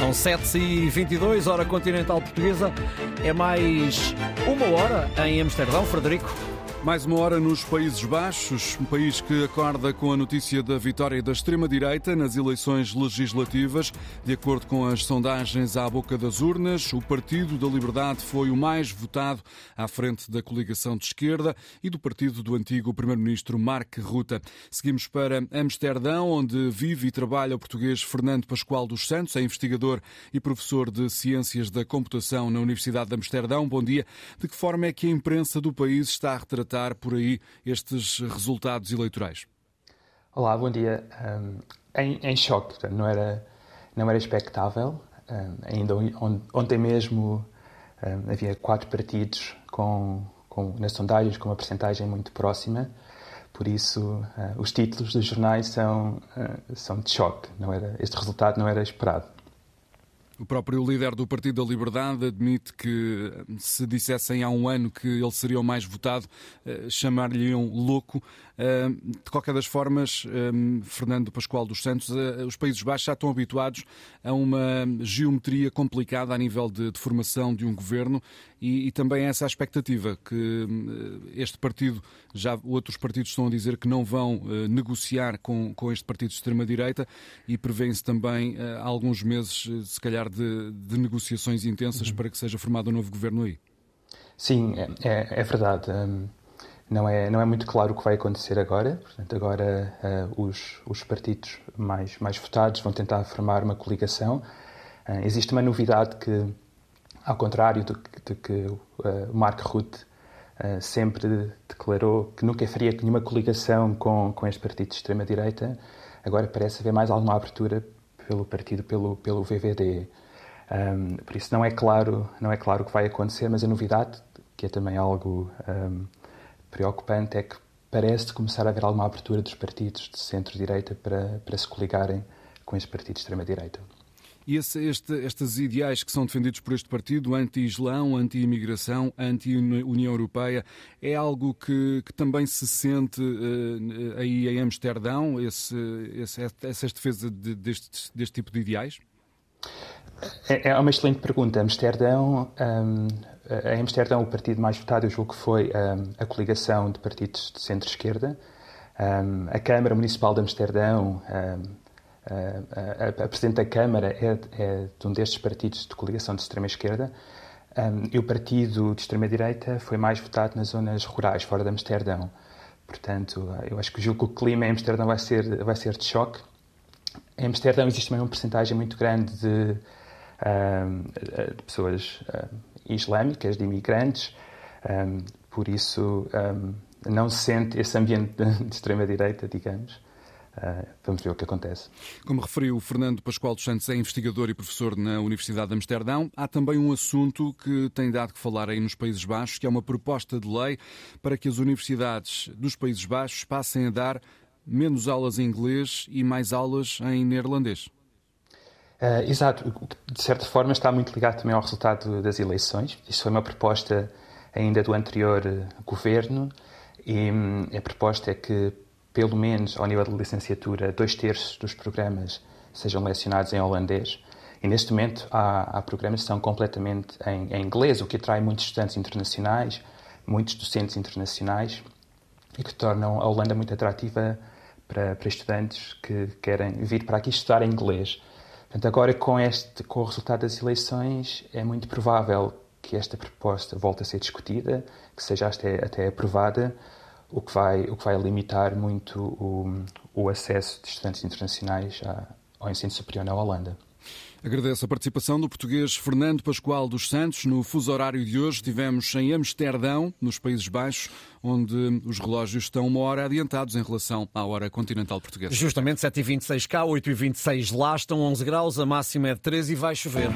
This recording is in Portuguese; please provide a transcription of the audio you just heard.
São 7h22, hora continental portuguesa. É mais uma hora em Amsterdão, Frederico. Mais uma hora nos Países Baixos, um país que acorda com a notícia da vitória da extrema-direita nas eleições legislativas. De acordo com as sondagens à boca das urnas, o Partido da Liberdade foi o mais votado à frente da coligação de esquerda e do partido do antigo Primeiro-Ministro Mark Rutte. Seguimos para Amsterdão, onde vive e trabalha o português Fernando Pascoal dos Santos, é investigador e professor de Ciências da Computação na Universidade de Amsterdão. Bom dia. De que forma é que a imprensa do país está a retratar por aí estes resultados eleitorais? Olá, bom dia. Um, em, em, choque, não era, não era expectável. Um, ainda ontem mesmo um, havia quatro partidos com, com, nas sondagens com uma percentagem muito próxima. Por isso, uh, os títulos dos jornais são, uh, são de choque. Não era, este resultado não era esperado. O próprio líder do Partido da Liberdade admite que, se dissessem há um ano que ele seria o mais votado, eh, chamar-lhe-iam louco. Eh, de qualquer das formas, eh, Fernando Pascoal dos Santos, os Países Baixos já estão habituados a uma geometria complicada a nível de, formação de um governo e, e também essa a expectativa que este partido, já outros partidos estão a dizer que não vão negociar com, com este partido de extrema-direita e prevêem-se também alguns meses, se calhar, de, de negociações intensas uhum. para que seja formado um novo governo aí. Sim, é, é, é verdade. Um, não, é, não é muito claro o que vai acontecer agora. Portanto, agora uh, os, os partidos mais, mais votados vão tentar formar uma coligação. Uh, existe uma novidade que, ao contrário do, de que uh, Mark Rutte uh, sempre declarou que nunca faria nenhuma coligação com, com este partido de extrema-direita, agora parece haver mais alguma abertura pelo partido, pelo, pelo VVD. Um, por isso não é claro não é claro o que vai acontecer, mas a novidade, que é também algo um, preocupante, é que parece começar a haver alguma abertura dos partidos de centro-direita para, para se coligarem com este partido de extrema-direita. E esse, este, estes ideais que são defendidos por este partido, anti-Islão, anti-imigração, anti-União Europeia, é algo que, que também se sente uh, aí em Amsterdão, esse, esse, essa defesa de, deste, deste tipo de ideais? É, é uma excelente pergunta. Amsterdão, um, em Amsterdão, o partido mais votado, eu julgo que foi um, a coligação de partidos de centro-esquerda. Um, a Câmara Municipal de Amsterdão, a, a, a, Presidente da Câmara é, é, de um destes partidos de coligação de extrema-esquerda. e o partido de extrema-direita foi mais votado nas zonas rurais, fora de Amsterdão. Portanto, eu acho que julgo que o clima em Amsterdão vai ser, vai ser de choque. Em Amsterdão existe também uma porcentagem muito grande de um, de pessoas um, islâmicas, de imigrantes, um, por isso não se sente esse ambiente de extrema-direita, digamos. Uh, vamos ver o que acontece. Como referiu Fernando Pascoal dos Santos, é investigador e professor na Universidade de Amsterdão. Há também um assunto que tem dado que falar aí nos Países Baixos, que é uma proposta de lei para que as universidades dos Países Baixos passem a dar menos aulas em inglês e mais aulas em neerlandês. Uh, exato, de certa forma está muito ligado também ao resultado das eleições. Isso foi uma proposta ainda do anterior eh, governo e hum, a proposta é que, pelo menos ao nível de licenciatura, dois terços dos programas sejam lecionados em holandês. E neste momento há, há programas que são completamente em, em, inglês, o que atrai muitos estudantes internacionais, muitos docentes internacionais e que tornam a Holanda muito atrativa para, para estudantes que querem vir para aqui estudar inglês. Portanto, agora com, este, com o resultado das eleições, é muito provável que esta proposta volte a ser discutida, que seja até, até aprovada, o que, vai, o que vai limitar muito o, o acesso de estudantes internacionais ao ensino superior na Holanda. Agradeço a participação do português Fernando Pascoal dos Santos. No fuso horário de hoje estivemos em Amsterdão, nos Países Baixos, onde os relógios estão uma hora adiantados em relação à hora continental portuguesa. Justamente 7h26 cá, 8h26 lá, estão 11 graus, a máxima é de 13 e vai chover.